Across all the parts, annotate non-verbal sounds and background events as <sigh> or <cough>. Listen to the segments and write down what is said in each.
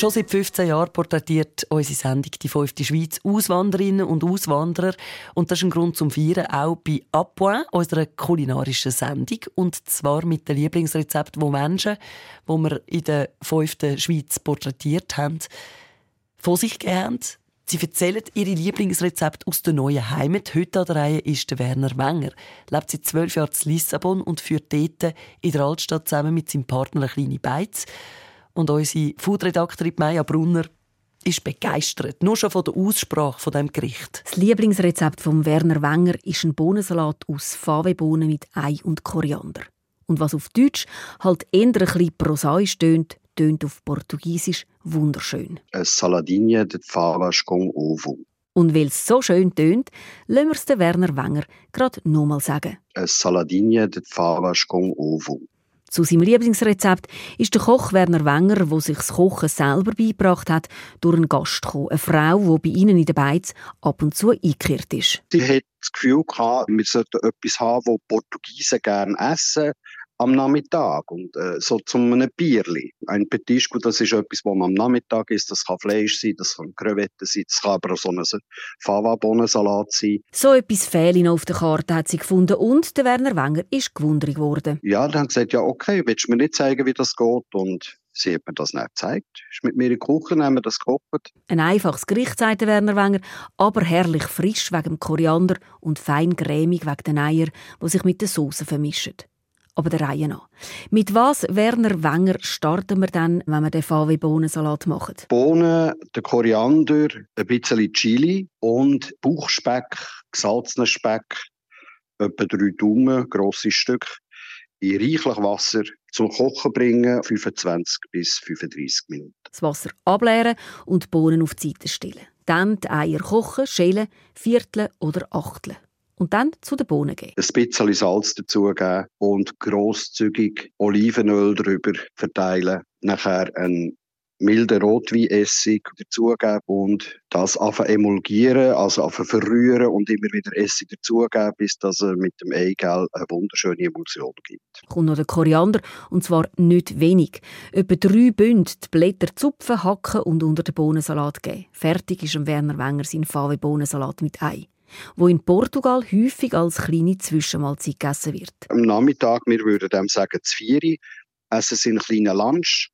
Schon seit 15 Jahren porträtiert unsere Sendung «Die fünfte Schweiz» Auswanderinnen und Auswanderer. Und das ist ein Grund zum Feiern, auch bei «Appoint», unserer kulinarischen Sendung. Und zwar mit dem Lieblingsrezept, wo Menschen, die wir in der fünften Schweiz porträtiert haben, von sich gegeben. Sie erzählen ihre Lieblingsrezepte aus der neuen Heimat. Heute an der Reihe ist der Werner Wenger. Lebt seit zwölf Jahren in Lissabon und führt dort in der Altstadt zusammen mit seinem Partner eine kleine Beiz. Und unsere Foodredaktorin Maya Brunner ist begeistert. Nur schon von der Aussprache von dem Gericht. Das Lieblingsrezept von Werner Wenger ist ein Bohnensalat aus Fave-Bohnen mit Ei und Koriander. Und was auf Deutsch halt eher ein bisschen prosaisch tönt, tönt auf Portugiesisch wunderschön. Saladinha de favas com ovo. Und weil es so schön tönt, lassen wir es den Werner Wenger gerade nochmal sagen. Saladinha de favas com ovo. Zu seinem Lieblingsrezept ist der Koch Werner Wenger, der sich das Kochen selber beigebracht hat, durch einen Gast gekommen. Eine Frau, die bei ihnen in der Beiz ab und zu eingekehrt ist. Sie hat das Gefühl gehabt, wir sollten etwas haben, das Portugiesen gerne essen am Nachmittag und äh, so zum einem Bierli. Ein Petisco, das ist etwas, was man am Nachmittag isst. Das kann Fleisch sein, das kann Krevetten sein, das kann aber auch so ein Fava-Bohnensalat sein. So etwas fehlt auf der Karte, hat sie gefunden und der Werner Wenger ist gewundert worden. Ja, dann hat gesagt, ja okay, willst du mir nicht zeigen, wie das geht? Und sie hat mir das nicht gezeigt. Ist mit mir in die Küche, haben wir das gekocht. Ein einfaches Gericht, sagt der Werner Wenger, aber herrlich frisch wegen dem Koriander und fein cremig wegen den Eier, die sich mit der Soße vermischen. Aber der Reihe nach. Mit was, Werner Wenger, starten wir dann, wenn wir den VW-Bohnensalat machen? Bohnen, der Koriander, ein bisschen Chili und Bauchspeck, gesalzenen Speck, etwa drei Daumen, grosse Stück, in reichlich Wasser zum Kochen bringen, 25 bis 35 Minuten. Das Wasser ableeren und die Bohnen auf die Seite stellen. Dann die Eier kochen, schälen, vierteln oder achteln und dann zu den Bohnen geben. Ein bisschen Salz dazugeben und grosszügig Olivenöl drüber verteilen. Nachher ein milden Rotweinessig dazugeben und das einfach emulgieren, also einfach verrühren und immer wieder Essig dazugeben, bis das mit dem Eigelb eine wunderschöne Emulsion gibt. Kommt noch der Koriander, und zwar nicht wenig. Etwa drei Bünde die Blätter zupfen, hacken und unter den Bohnensalat geben. Fertig ist Werner Wenger sein Fave-Bohnensalat mit Ei wo in Portugal häufig als kleine Zwischenmahlzeit gegessen wird. Am Nachmittag, wir würden dem sagen, Zvieri, essen sie einen kleinen Lunch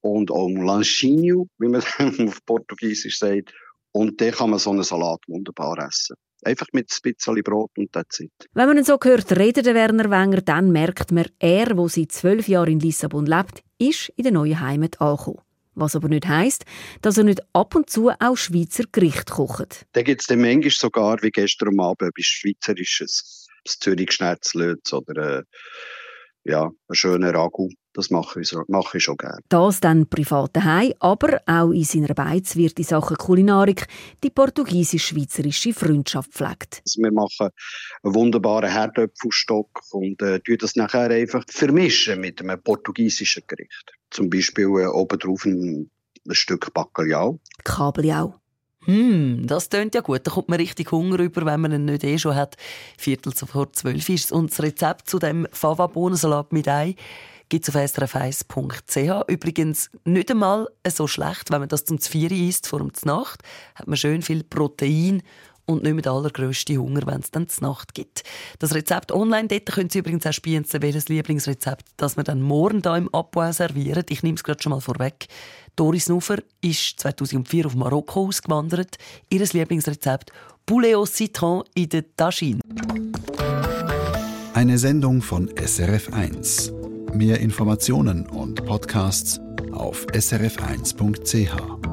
und auch ein Lanchinho, wie man <laughs> auf Portugiesisch sagt. Und dann kann man so einen Salat wunderbar essen. Einfach mit ein bisschen Brot und that's it. Wenn man ihn so hört, redet der Werner Wenger, dann merkt man, er, der seit zwölf Jahren in Lissabon lebt, ist in der neuen Heimat angekommen. Was aber nicht heisst, dass er nicht ab und zu auch Schweizer Gericht kocht. Da gibt es dann manchmal sogar, wie gestern Abend, etwas Schweizerisches. Das Zürich Schnetzlötz oder äh, ja, ein schöner Ragu. Das mache ich, mache ich schon gerne. Das dann privat daheim, aber auch in seiner Beiz wird in Sachen Kulinarik die portugiesisch-schweizerische Freundschaft pflegt. Also wir machen einen wunderbaren Herdöpfelstock und äh, das nachher einfach vermischen mit einem portugiesischen Gericht. Zum Beispiel äh, obendrauf ein, ein Stück Bacalhau. Kabeljau. Hm, das tönt ja gut. Da kommt man richtig Hunger über, wenn man ihn nicht eh schon hat. Viertel vor zwölf ist Und das Rezept zu dem Fava-Bohnensalat mit Ei gibt es auf srf1.ch. Übrigens nicht einmal so schlecht, wenn man das zum Zvieri isst vor der Nacht. Hat man schön viel Protein und nicht mit allergrößten Hunger, wenn es dann zur Nacht gibt. Das Rezept online, dort können Sie übrigens auch spielen, welches Lieblingsrezept das wir dann morgen hier im Apois servieren. Ich nehme es gerade schon mal vorweg. Doris Nuffer ist 2004 auf Marokko ausgewandert. Ihr Lieblingsrezept Poulet au Citron in der Taschine. Eine Sendung von SRF1. Mehr Informationen und Podcasts auf srf1.ch.